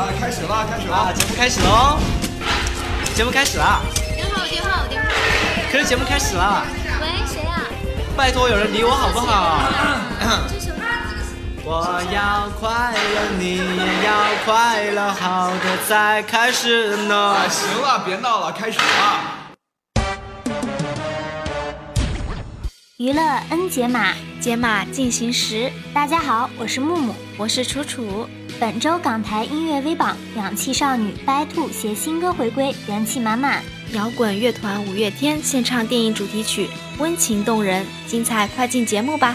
啊，开始了，开始了，节目开始喽！节目开始了。电话，电话，电话。可是节目开始了。喂，谁啊？拜托，有人理我好不好？我要快乐，你也要快乐，好的才开始呢。行了，别闹了，开始了。娱乐 N 解码，解码进行时。大家好，我是木木，我是楚楚。本周港台音乐微榜，氧气少女 By Two 携新歌回归，元气满满。摇滚乐团五月天献唱电影主题曲，温情动人，精彩快进节目吧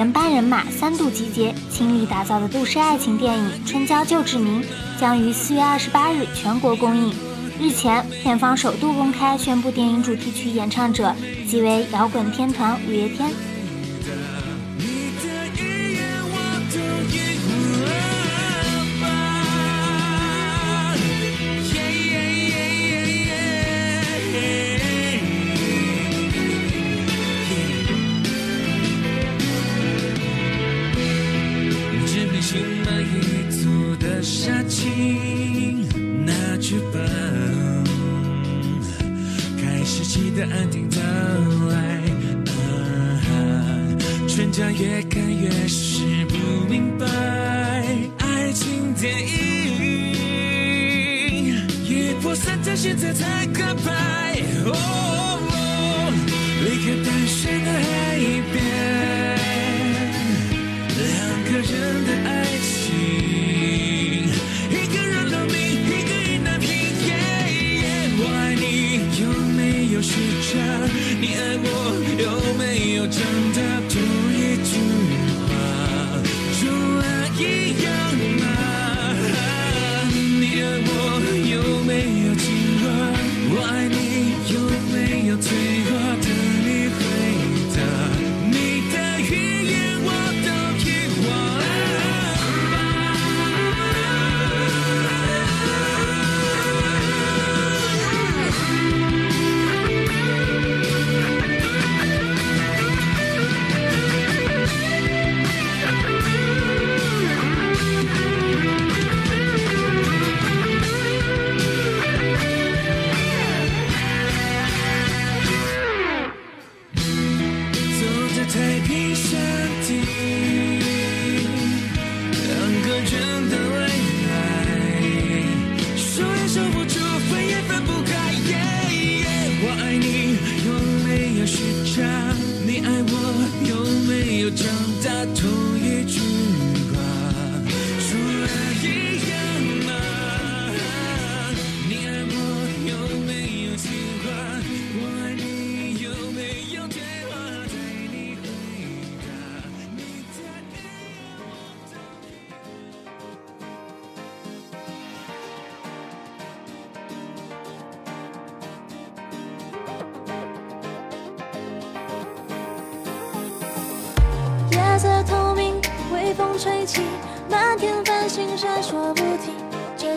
原班人马三度集结，倾力打造的都市爱情电影《春娇救志明》将于四月二十八日全国公映。日前，片方首度公开宣布电影主题曲演唱者即为摇滚天团五月天。你爱我，有没有真的？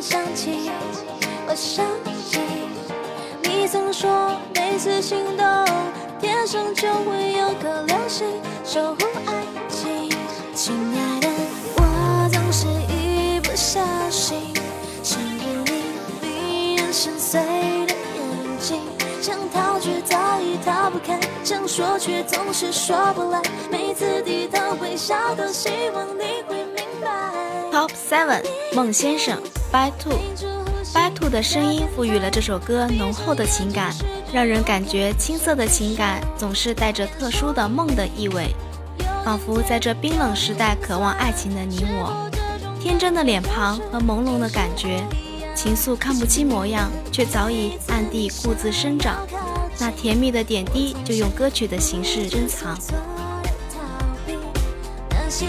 想起，我想起，你曾说每次心动天生就会有颗流星守护爱情。亲爱的，我总是一不小心陷入你迷人深邃的眼睛，想逃却早已逃不开，想说却总是说不来，每次低头微笑都希望你会明白。Top Seven，孟先生，By Two。By Two 的声音赋予了这首歌浓厚的情感，让人感觉青涩的情感总是带着特殊的梦的意味，仿佛在这冰冷时代渴望爱情的你我，天真的脸庞和朦胧的感觉，情愫看不清模样，却早已暗地故自生长。那甜蜜的点滴，就用歌曲的形式珍藏。那些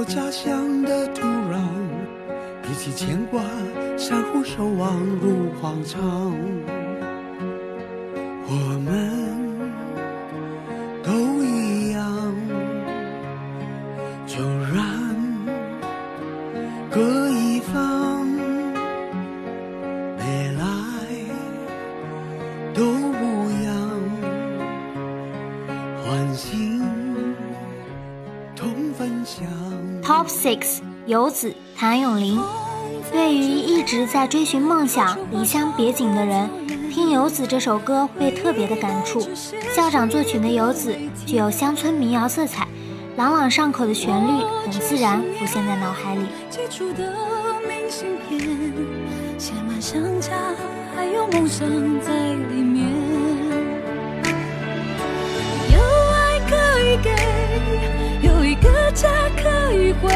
我家乡的土壤，比起牵挂，相互守望如往常。X 游子谭咏麟。对于一直在追寻梦想、离乡别井的人，听《游子》这首歌会特别的感触。校长作曲的《游子》具有乡村民谣色彩，朗朗上口的旋律很自然浮现在脑海里。写满想家，还有梦想在里面。有爱可以给，有一个家可以回，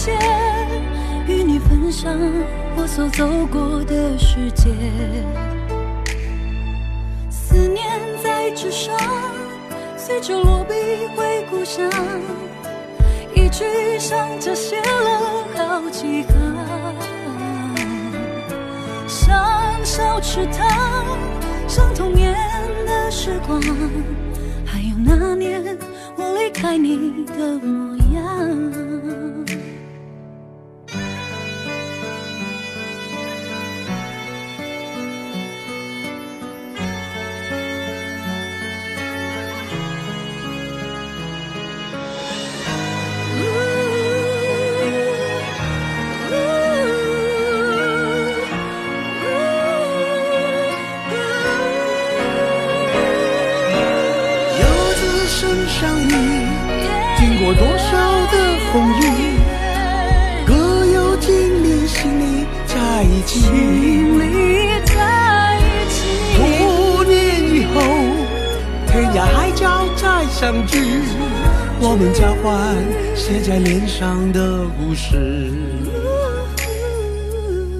的一切，与你分享我所走过的世界。思念在纸上，随着落笔回故乡，一句上着写了好几行。像小池塘，像童年的时光，还有那年我离开你的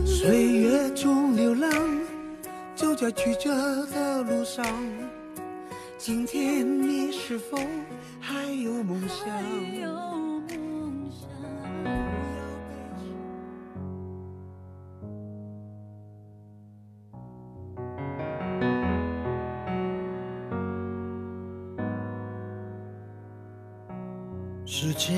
岁月中流浪，走在曲折的路上。今天你是否还有梦想？时间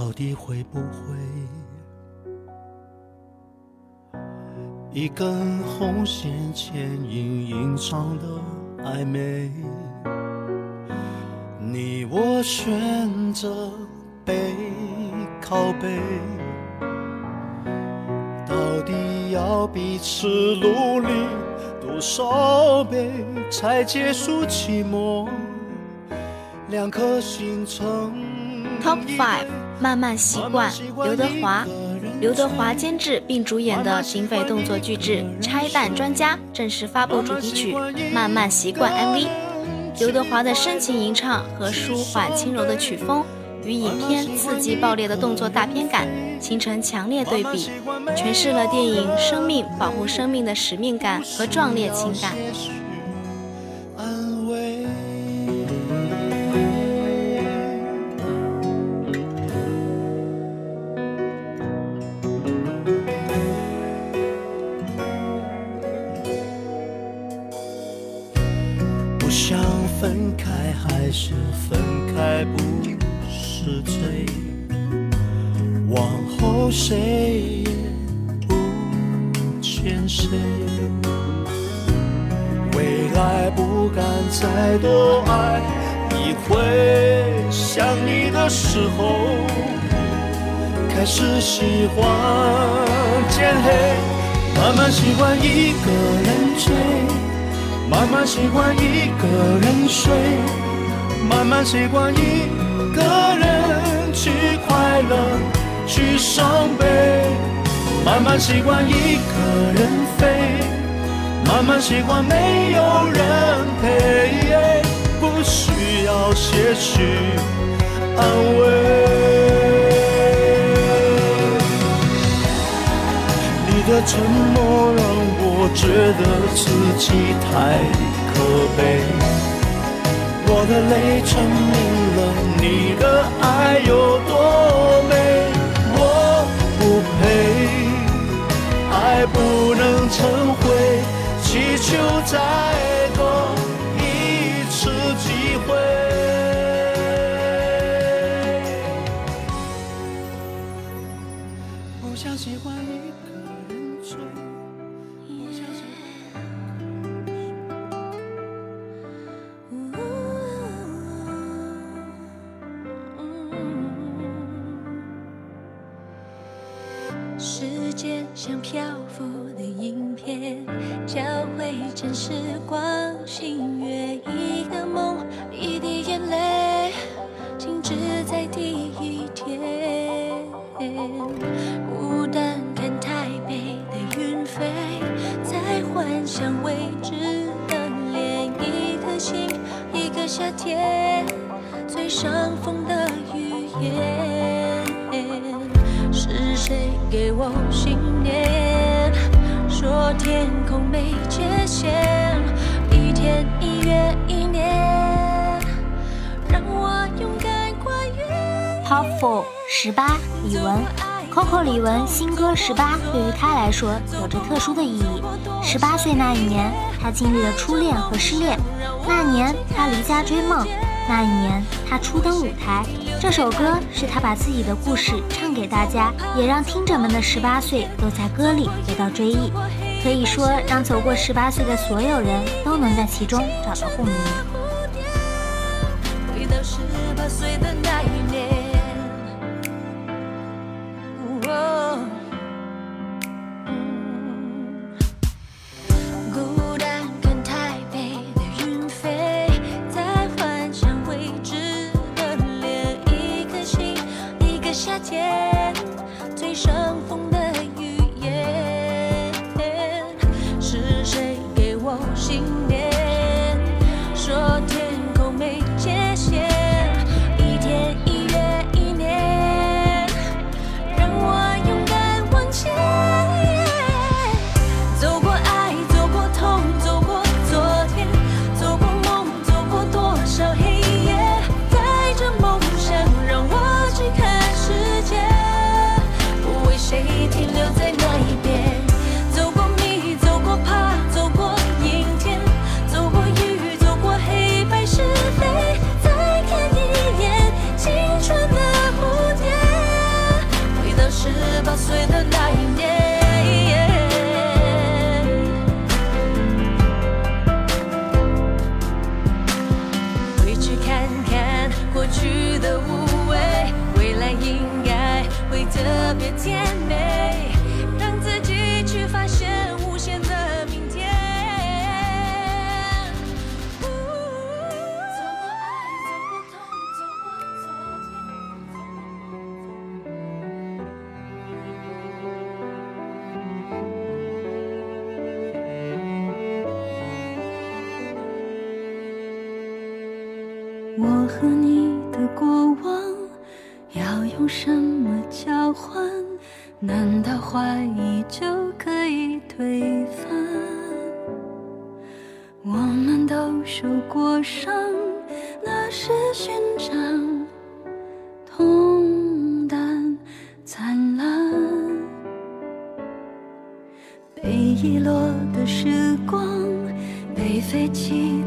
到底会不会。一根红线牵引隐藏的暧昧，你我选择背靠背，到底要彼此努力多少倍才结束寂寞？两颗心曾 Top Five，慢慢习惯，刘德华。刘德华监制并主演的警匪动作巨制《拆弹专家》正式发布主题曲《慢慢习惯》MV。刘德华的深情吟唱和舒缓轻柔的曲风，与影片刺激爆裂的动作大片感形成强烈对比，诠释了电影生命保护生命的使命感和壮烈情感。习惯一个人睡。慢慢习惯一个人去快乐，去伤悲；慢慢习惯一个人飞，慢慢习惯没有人陪，不需要些许安慰。你的沉默让我觉得自己太可悲。我的泪证明了你的爱有多美，我不配，爱不能成灰，祈求再多一次机会。不想喜欢一个人醉。时光星月，一个梦，一滴眼泪，静止在第一天。孤单看台北的云飞，在幻想未知的脸，一颗心，一个夏天，最伤风的语言。是谁给我信念，说天空没界限，一天一月一年，让我勇敢跨越。Top Four 十八李玟，Coco 李玟新歌《十八》对于她来说有着特殊的意义。十八岁那一年，她经历了初恋和失恋，那年她离家追梦。那一年，他初登舞台。这首歌是他把自己的故事唱给大家，也让听者们的十八岁都在歌里得到追忆。可以说，让走过十八岁的所有人都能在其中找到共鸣。么交换？难道怀疑就可以推翻？我们都受过伤，那是勋章，痛淡灿烂。被遗落的时光，被废弃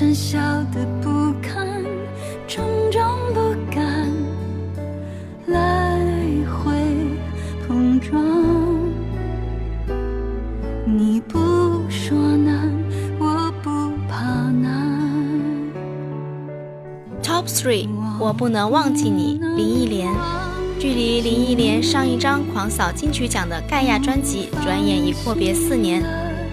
被删笑的不堪，种种不甘，来回碰撞。你不说难，我不怕难。Top Three，我不能忘记你，林忆莲。距离林忆莲上一张狂扫金曲奖的盖亚专辑，转眼已阔别四年。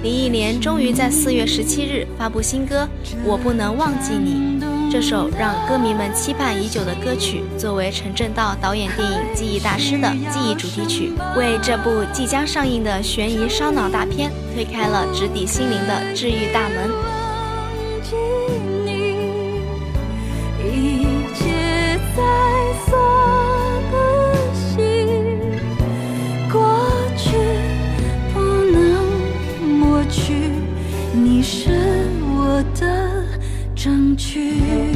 林忆莲终于在四月十七日发布新歌《我不能忘记你》，这首让歌迷们期盼已久的歌曲，作为陈正道导演电影《记忆大师》的记忆主题曲，为这部即将上映的悬疑烧脑大片推开了直抵心灵的治愈大门。去。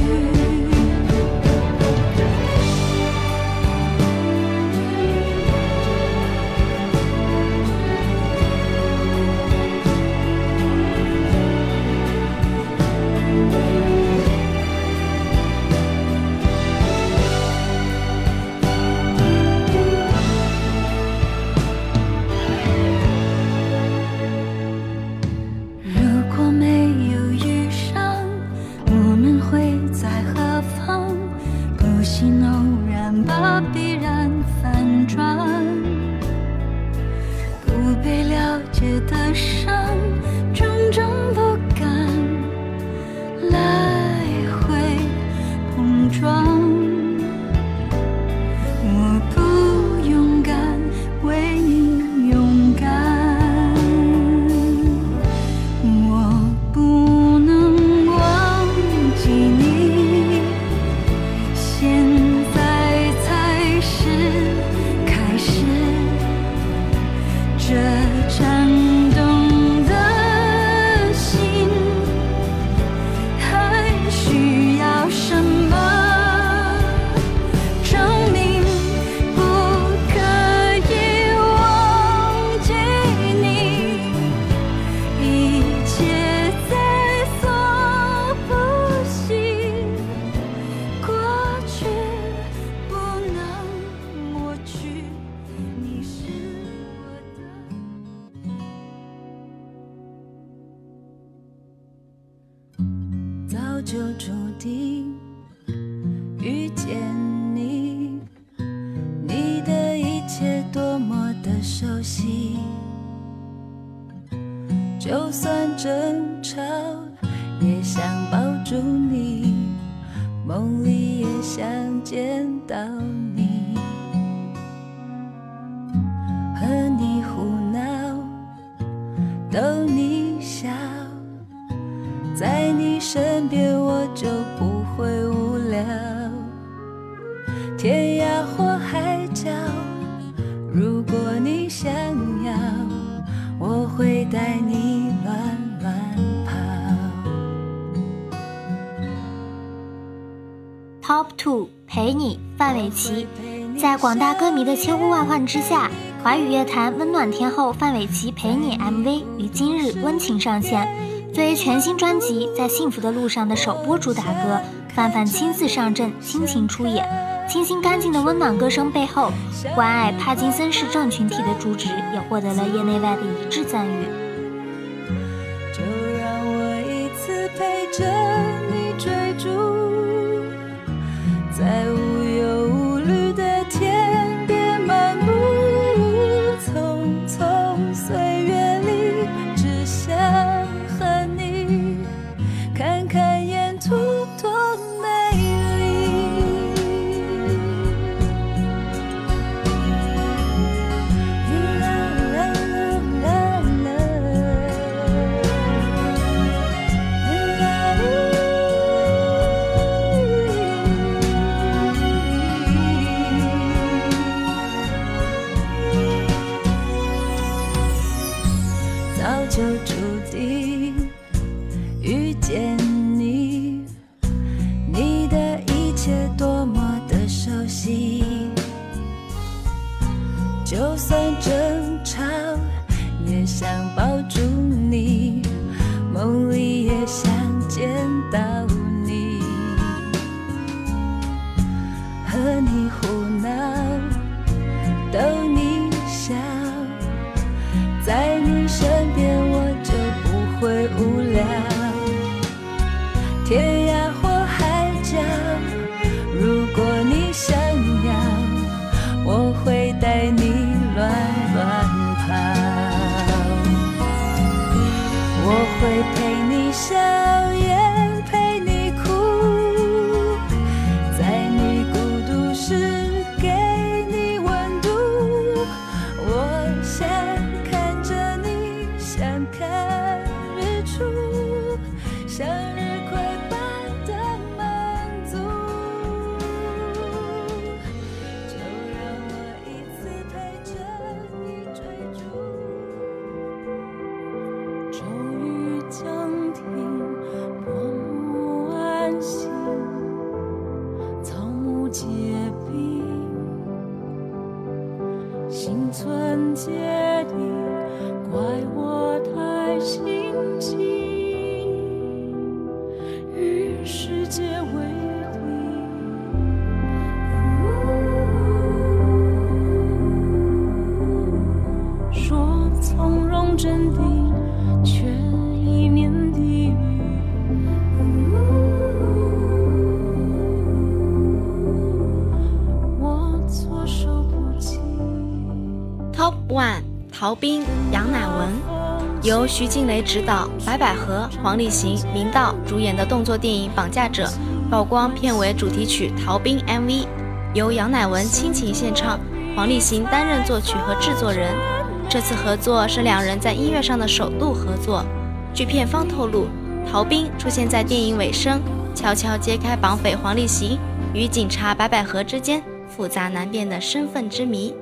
就注定遇见你，你的一切多么的熟悉。就算争吵，也想抱住你，梦里也想见到你，Two 陪你范玮琪，在广大歌迷的千呼万唤之下，华语乐坛温暖天后范玮琪陪你 MV 于今日温情上线。作为全新专辑《在幸福的路上》的首播主打歌，范范亲自上阵，倾情出演。清新干净的温暖歌声背后，关爱帕金森氏症群体的主旨也获得了业内外的一致赞誉。天结冰，心存坚。由徐静蕾执导，白百合、黄立行、明道主演的动作电影《绑架者》曝光片尾主题曲《逃兵》MV，由杨乃文倾情献唱，黄立行担任作曲和制作人。这次合作是两人在音乐上的首度合作。据片方透露，逃兵出现在电影尾声，悄悄揭开绑匪黄立行与警察白百合之间复杂难辨的身份之谜。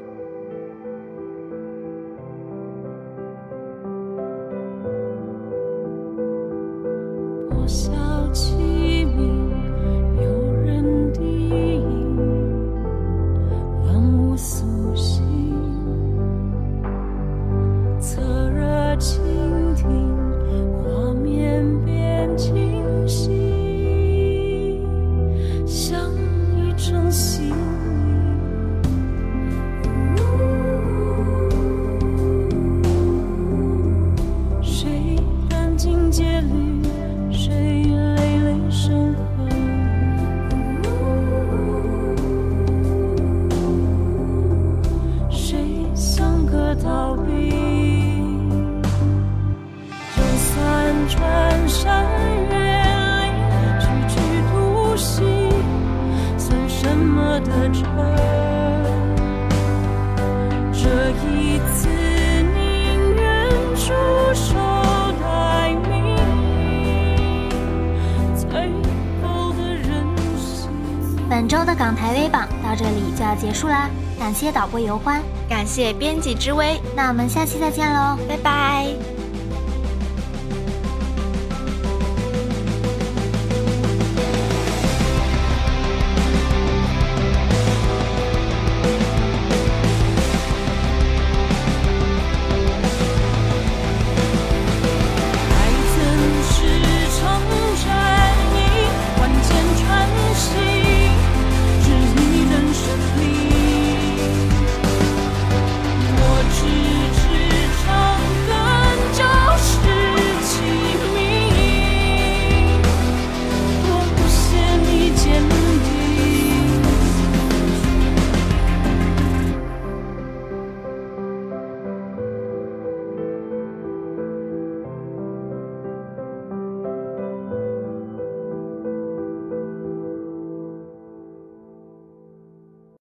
殚精感谢导播尤欢，感谢编辑之微，那我们下期再见喽，拜拜。